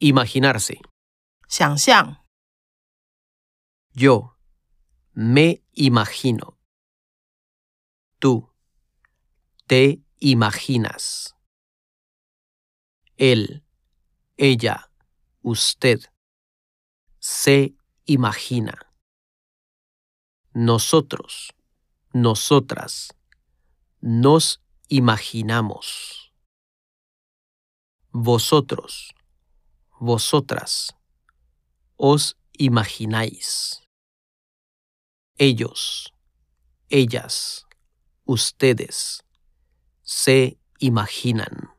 Imaginarse. 想象、Yo me imagino. Tú te imaginas. Él, ella, usted se imagina. Nosotros, nosotras, nos imaginamos. Vosotros, vosotras, os imagináis. Ellos, ellas, ustedes se imaginan.